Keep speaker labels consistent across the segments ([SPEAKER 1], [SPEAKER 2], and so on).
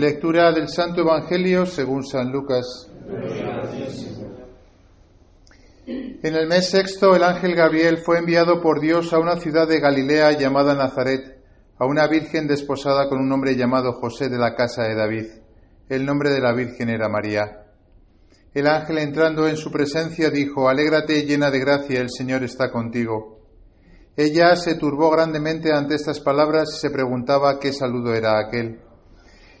[SPEAKER 1] Lectura del Santo Evangelio según San Lucas. En el mes sexto el ángel Gabriel fue enviado por Dios a una ciudad de Galilea llamada Nazaret, a una virgen desposada con un hombre llamado José de la casa de David. El nombre de la virgen era María. El ángel entrando en su presencia dijo, Alégrate llena de gracia, el Señor está contigo. Ella se turbó grandemente ante estas palabras y se preguntaba qué saludo era aquel.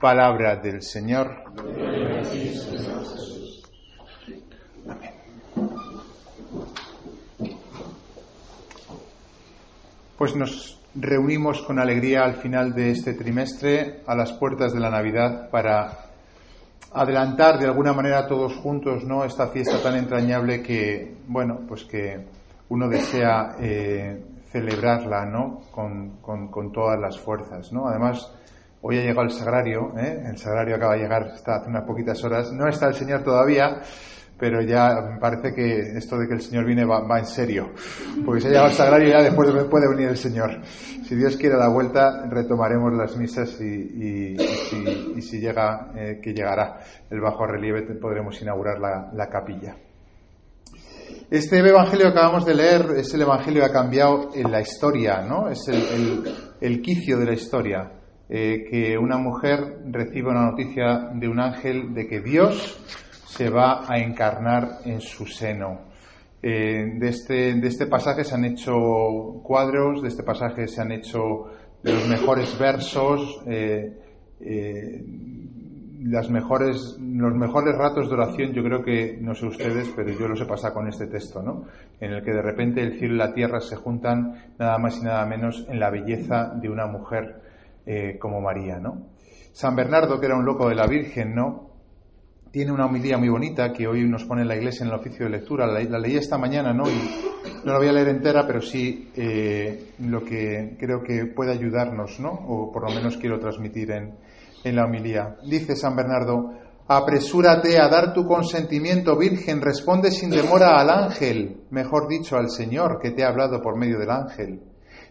[SPEAKER 1] Palabra del Señor. Pues nos reunimos con alegría al final de este trimestre, a las puertas de la Navidad, para adelantar de alguna manera todos juntos no esta fiesta tan entrañable que bueno pues que uno desea eh, celebrarla no con, con, con, todas las fuerzas no además Hoy ha llegado el sagrario, ¿eh? el sagrario acaba de llegar, está hace unas poquitas horas. No está el Señor todavía, pero ya me parece que esto de que el Señor viene va, en serio. Porque si ha llegado el sagrario ya después puede venir el Señor. Si Dios quiere la vuelta, retomaremos las misas y, si, llega, eh, que llegará el bajo relieve, podremos inaugurar la, capilla. Este evangelio que acabamos de leer es el evangelio que ha cambiado en la historia, ¿no? Es el quicio de la historia. Eh, que una mujer reciba una noticia de un ángel de que Dios se va a encarnar en su seno. Eh, de, este, de este pasaje se han hecho cuadros, de este pasaje se han hecho los mejores versos, eh, las mejores, los mejores ratos de oración, yo creo que, no sé ustedes, pero yo los he pasado con este texto, ¿no? En el que de repente el cielo y la tierra se juntan nada más y nada menos en la belleza de una mujer eh, como María, ¿no? San Bernardo, que era un loco de la Virgen, ¿no? Tiene una homilía muy bonita que hoy nos pone en la iglesia en el oficio de lectura. La, leí esta mañana, ¿no? Y no la voy a leer entera, pero sí eh, lo que creo que puede ayudarnos, ¿no? O por lo menos quiero transmitir en, en la homilía. Dice San Bernardo, apresúrate a dar tu consentimiento, Virgen, responde sin demora al ángel, mejor dicho, al Señor que te ha hablado por medio del ángel.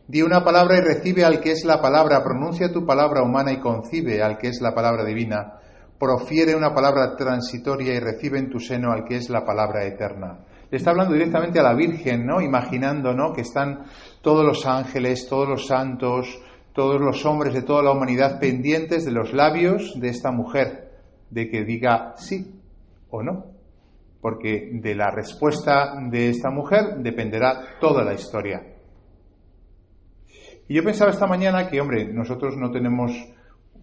[SPEAKER 1] Di una palabra y recibe al que es la palabra, pronuncia tu palabra humana y concibe al que es la palabra divina. Profiere una palabra transitoria y recibe en tu seno al que es la palabra eterna. Le está hablando directamente a la Virgen, ¿no? Imaginando, ¿no? Que están todos los ángeles, todos los santos, todos los hombres de toda la humanidad pendientes de los labios de esta mujer, de que diga sí o no. Porque de la respuesta de esta mujer dependerá toda la historia. Y yo pensaba esta mañana que, hombre, nosotros no tenemos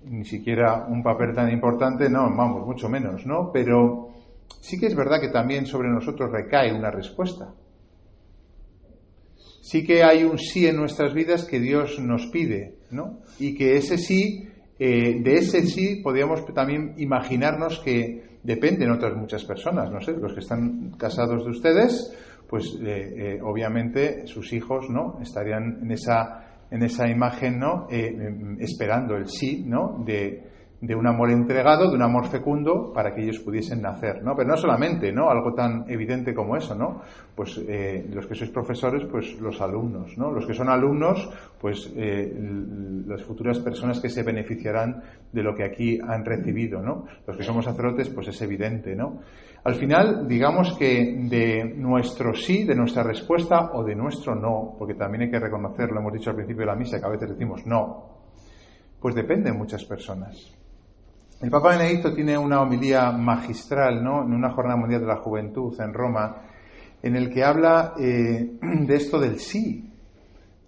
[SPEAKER 1] ni siquiera un papel tan importante, no, vamos, mucho menos, ¿no? Pero sí que es verdad que también sobre nosotros recae una respuesta. Sí que hay un sí en nuestras vidas que Dios nos pide, ¿no? Y que ese sí, eh, de ese sí podríamos también imaginarnos que dependen otras muchas personas, no sé, los que están casados de ustedes, pues eh, eh, obviamente sus hijos, ¿no? Estarían en esa en esa imagen, ¿no? Eh, em, esperando el sí, ¿no? De, de un amor entregado, de un amor fecundo, para que ellos pudiesen nacer, ¿no? Pero no solamente, ¿no? Algo tan evidente como eso, ¿no? Pues eh, los que sois profesores, pues los alumnos, ¿no? Los que son alumnos, pues eh, las futuras personas que se beneficiarán de lo que aquí han recibido, ¿no? Los que somos sacerdotes, pues es evidente, ¿no? Al final, digamos que de nuestro sí, de nuestra respuesta o de nuestro no, porque también hay que reconocerlo, hemos dicho al principio de la misa que a veces decimos no, pues depende de muchas personas. El Papa Benedicto tiene una homilía magistral, ¿no? En una jornada mundial de la juventud en Roma, en el que habla eh, de esto del sí,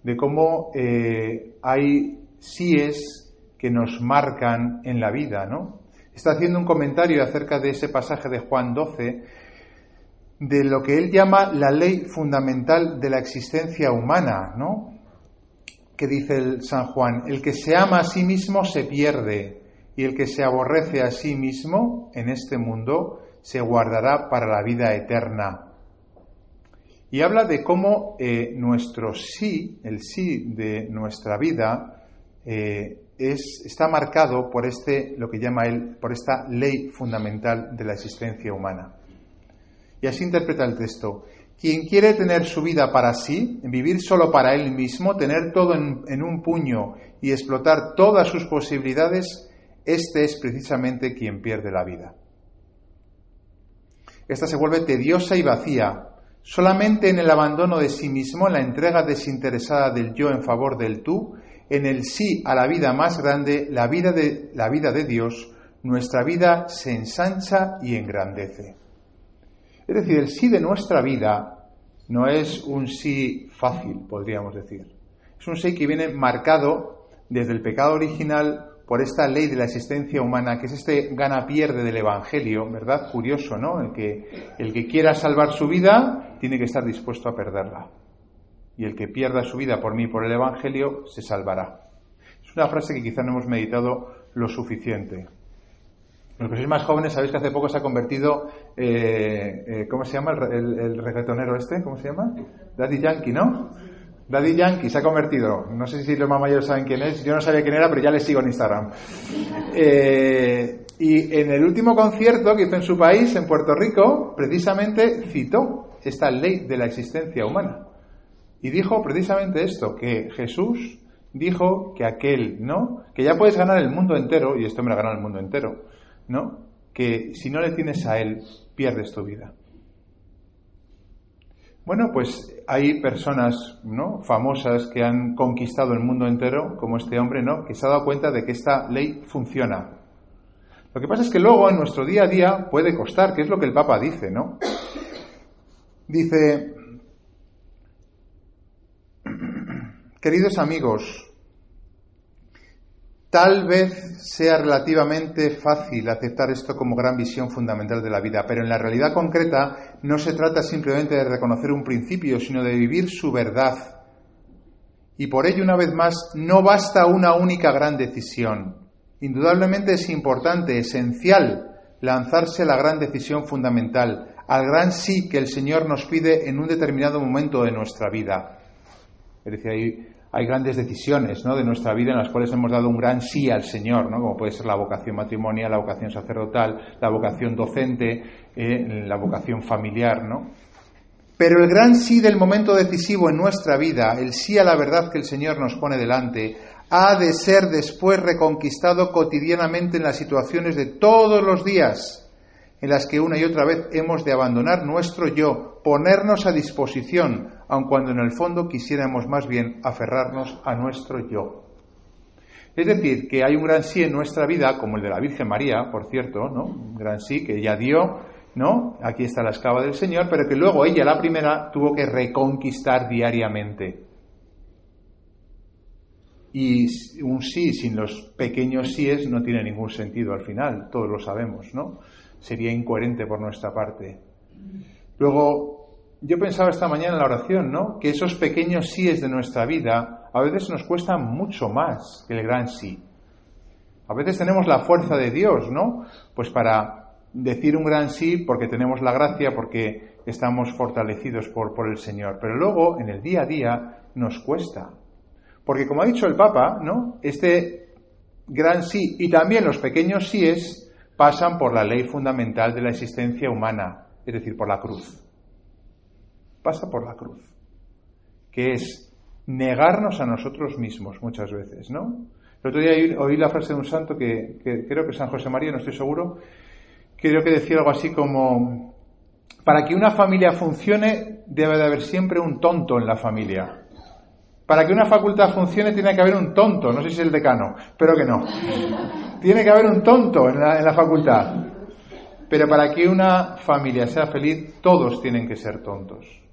[SPEAKER 1] de cómo eh, hay síes que nos marcan en la vida, ¿no? Está haciendo un comentario acerca de ese pasaje de Juan 12, de lo que él llama la ley fundamental de la existencia humana, ¿no? Que dice el San Juan, el que se ama a sí mismo se pierde y el que se aborrece a sí mismo en este mundo se guardará para la vida eterna. Y habla de cómo eh, nuestro sí, el sí de nuestra vida, eh, es, está marcado por este, lo que llama él, por esta ley fundamental de la existencia humana. Y así interpreta el texto. Quien quiere tener su vida para sí, vivir solo para él mismo, tener todo en, un puño y explotar todas sus posibilidades, este es precisamente quien pierde la vida. Esta se vuelve tediosa y vacía. Solamente en el abandono de sí mismo, en la entrega desinteresada del yo en favor del tú, en el sí a la vida más grande, la vida de, la vida de Dios, nuestra vida se ensancha y engrandece. Es decir, el sí de nuestra vida no es un sí fácil, podríamos decir. Es un sí que viene marcado desde el pecado original por esta ley de la existencia humana, que es este gana-pierde del Evangelio, ¿verdad? Curioso, ¿no? El que, el que quiera salvar su vida tiene que estar dispuesto a perderla. Y el que pierda su vida por mí por el Evangelio se salvará. Es una frase que quizá no hemos meditado lo suficiente. Los que sois más jóvenes sabéis que hace poco se ha convertido, eh, eh, ¿cómo se llama el, el, este? ¿Cómo se llama? Daddy Yankee, ¿no? Daddy Yankee se ha convertido. No sé si los más mayores saben quién es. Yo no sabía quién era, pero ya le sigo en Instagram. Eh, y en el último concierto que hizo en su país, en Puerto Rico, precisamente citó esta ley de la existencia humana. Y dijo precisamente esto, que Jesús dijo que aquel, ¿no? Que ya puedes ganar el mundo entero, y esto me lo ha ganado el mundo entero, ¿no? Que si no le tienes a Él, pierdes tu vida. Bueno, pues hay personas ¿no? famosas que han conquistado el mundo entero, como este hombre, ¿no? que se ha dado cuenta de que esta ley funciona. Lo que pasa es que luego en nuestro día a día puede costar, que es lo que el Papa dice, ¿no? Dice, queridos amigos, Tal vez sea relativamente fácil aceptar esto como gran visión fundamental de la vida, pero en la realidad concreta no se trata simplemente de reconocer un principio, sino de vivir su verdad. Y por ello, una vez más, no basta una única gran decisión. Indudablemente es importante, esencial, lanzarse a la gran decisión fundamental, al gran sí que el Señor nos pide en un determinado momento de nuestra vida. Es decir, hay grandes decisiones ¿no? de nuestra vida en las cuales hemos dado un gran sí al Señor, ¿no? como puede ser la vocación matrimonial, la vocación sacerdotal, la vocación docente, eh, la vocación familiar. ¿no? Pero el gran sí del momento decisivo en nuestra vida, el sí a la verdad que el Señor nos pone delante, ha de ser después reconquistado cotidianamente en las situaciones de todos los días en las que una y otra vez hemos de abandonar nuestro yo, ponernos a disposición, aun cuando en el fondo quisiéramos más bien aferrarnos a nuestro yo. Es decir, que hay un gran sí en nuestra vida, como el de la Virgen María, por cierto, ¿no? Un gran sí que ella dio, ¿no? Aquí está la esclava del Señor, pero que luego ella, la primera, tuvo que reconquistar diariamente. Y un sí sin los pequeños síes no tiene ningún sentido al final, todos lo sabemos, ¿no? sería incoherente por nuestra parte. Luego, yo pensaba esta mañana en la oración, ¿no? Que esos pequeños síes de nuestra vida a veces nos cuestan mucho más que el gran sí. A veces tenemos la fuerza de Dios, ¿no? Pues para decir un gran sí porque tenemos la gracia, porque estamos fortalecidos por, por el Señor. Pero luego, en el día a día, nos cuesta. Porque como ha dicho el Papa, ¿no? Este gran sí y también los pequeños síes pasan por la ley fundamental de la existencia humana, es decir, por la cruz. Pasa por la cruz, que es negarnos a nosotros mismos muchas veces, ¿no? El otro día oí la frase de un santo que, creo que San José María, no estoy seguro, creo que decía algo así como, para que una familia funcione debe de haber siempre un tonto en la familia. Para que una facultad funcione tiene que haber un tonto, no sé si es el decano, pero que no. Tiene que haber un tonto en la, en la facultad. Pero para que una familia sea feliz, todos tienen que ser tontos.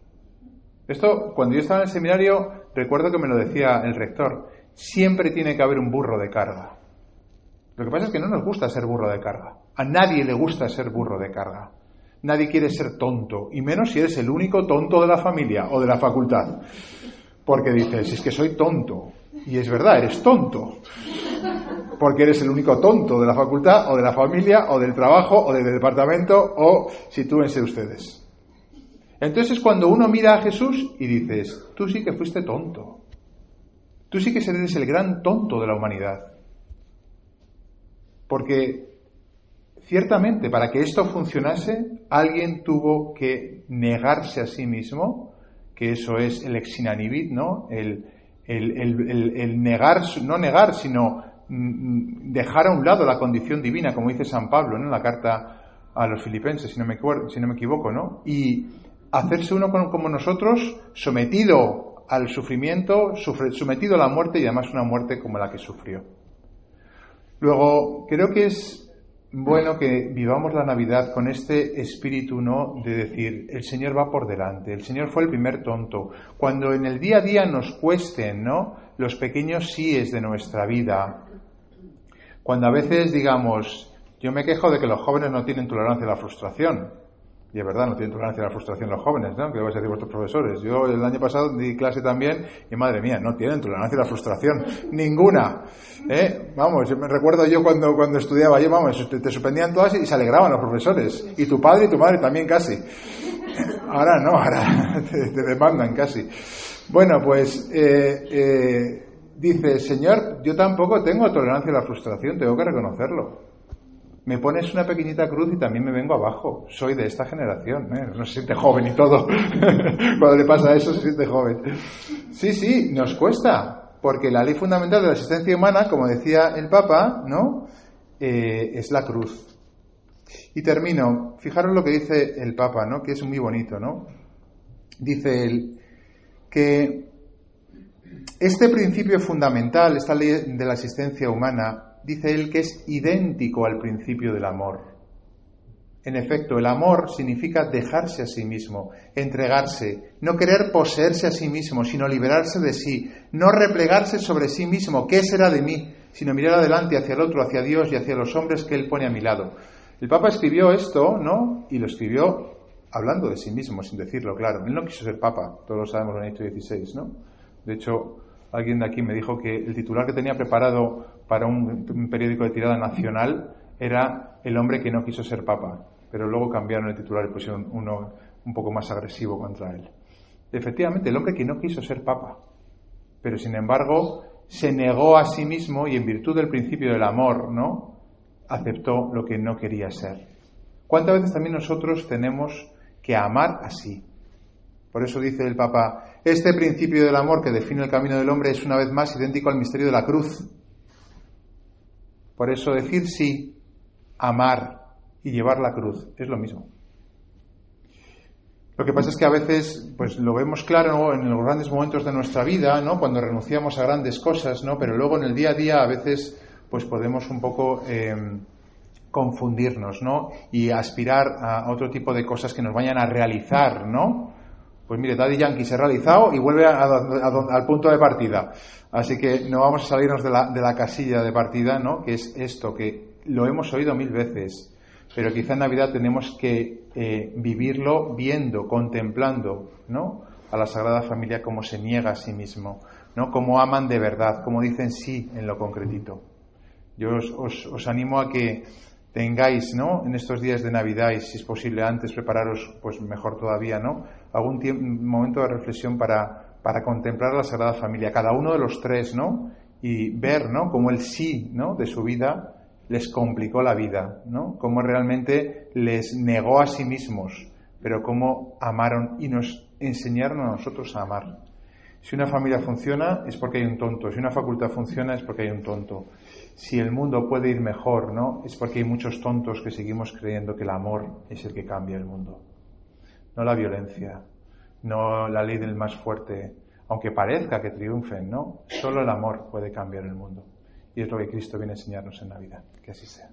[SPEAKER 1] Esto, cuando yo estaba en el seminario, recuerdo que me lo decía el rector, siempre tiene que haber un burro de carga. Lo que pasa es que no nos gusta ser burro de carga. A nadie le gusta ser burro de carga. Nadie quiere ser tonto, y menos si eres el único tonto de la familia o de la facultad. Porque dices, es que soy tonto. Y es verdad, eres tonto. Porque eres el único tonto de la facultad o de la familia o del trabajo o del departamento o sitúense ustedes. Entonces cuando uno mira a Jesús y dices, tú sí que fuiste tonto. Tú sí que eres el gran tonto de la humanidad. Porque ciertamente para que esto funcionase, alguien tuvo que negarse a sí mismo, que eso es el exinanibit, ¿no? El, el, negar, no negar, sino mm, dejar a un lado la condición divina, como dice San Pablo en la carta a los filipenses, si no me, si no me equivoco, ¿no? Y hacerse uno como nosotros, sometido al sufrimiento, sometido a la muerte y además una muerte como la que sufrió. Luego, creo que es bueno que vivamos la Navidad con este espíritu, ¿no? De decir, el Señor va por delante, el Señor fue el primer tonto. Cuando en el día a día nos cuesten, ¿no? Los pequeños síes de nuestra vida. Cuando a veces digamos, yo me quejo de que los jóvenes no tienen tolerancia a la frustración. Y es verdad, no tienen tolerancia a la frustración los jóvenes, ¿no? ¿Qué vais a decir vuestros profesores? Yo el año pasado di clase también y madre mía, no tienen tolerancia a la frustración. Ninguna. ¿Eh? Vamos, me recuerdo yo cuando, cuando estudiaba, yo, vamos, te, suspendían todas y se alegraban los profesores. Y tu padre y tu madre también casi. Ahora no, ahora te, demandan casi. Bueno, pues eh, eh, dice, Señor, yo tampoco tengo tolerancia a la frustración, tengo que reconocerlo me pones una pequeñita cruz y también me vengo abajo. Soy de esta generación, ¿eh? no se siente joven y todo. Cuando le pasa eso se siente joven. Sí, sí, nos cuesta, porque la ley fundamental de la existencia humana, como decía el Papa, ¿no? Eh, es la cruz. Y termino. Fijaros lo que dice el Papa, ¿no? Que es muy bonito, ¿no? Dice él que este principio fundamental, esta ley de la existencia humana, dice él que es idéntico al principio del amor. En efecto, el amor significa dejarse a sí mismo, entregarse, no querer poseerse a sí mismo, sino liberarse de sí, no replegarse sobre sí mismo, ¿qué será de mí? sino mirar adelante hacia el otro, hacia Dios y hacia los hombres que Él pone a mi lado. El Papa escribió esto, ¿no? Y lo escribió hablando de sí mismo, sin decirlo, claro. Él no quiso ser Papa, todos lo sabemos, Benedicto XVI, ¿no? De hecho, alguien de aquí me dijo que el titular que tenía preparado para un, periódico de tirada nacional era El hombre que no quiso ser papa, pero luego cambiaron el titular y pusieron uno un poco más agresivo contra él. Efectivamente, el hombre que no quiso ser papa, pero sin embargo se negó a sí mismo y en virtud del principio del amor, ¿no? aceptó lo que no quería ser. ¿Cuántas veces también nosotros tenemos que amar así? Por eso dice el Papa, este principio del amor que define el camino del hombre es una vez más idéntico al misterio de la cruz. Por eso decir sí, amar y llevar la cruz es lo mismo. Lo que pasa es que a veces pues lo vemos claro en los grandes momentos de nuestra vida, ¿no? Cuando renunciamos a grandes cosas, ¿no? Pero luego en el día a día a veces pues podemos un poco eh, confundirnos, ¿no? Y aspirar a otro tipo de cosas que nos vayan a realizar, ¿no? Pues mire, Daddy Yankee se ha realizado y vuelve al punto de partida. Así que no vamos a salirnos de la, de la casilla de partida, ¿no? Que es esto, que lo hemos oído mil veces, pero quizá en Navidad tenemos que eh, vivirlo viendo, contemplando, ¿no? A la Sagrada Familia como se niega a sí mismo, ¿no? Como aman de verdad, como dicen sí en lo concretito. Yo os, os animo a que tengáis, ¿no? En estos días de Navidad y si es posible antes prepararos, pues mejor todavía, ¿no? Algún momento de reflexión para, para contemplar la Sagrada Familia, cada uno de los tres, ¿no? Y ver, ¿no? Cómo el sí, ¿no? De su vida les complicó la vida, ¿no? Cómo realmente les negó a sí mismos, pero cómo amaron y nos enseñaron a nosotros a amar. Si una familia funciona es porque hay un tonto, si una facultad funciona es porque hay un tonto si el mundo puede ir mejor, ¿no? Es porque hay muchos tontos que seguimos creyendo que el amor es el que cambia el mundo. No la violencia, no la ley del más fuerte, aunque parezca que triunfen, ¿no? Solo el amor puede cambiar el mundo. Y es lo que Cristo viene a enseñarnos en Navidad. Que así sea.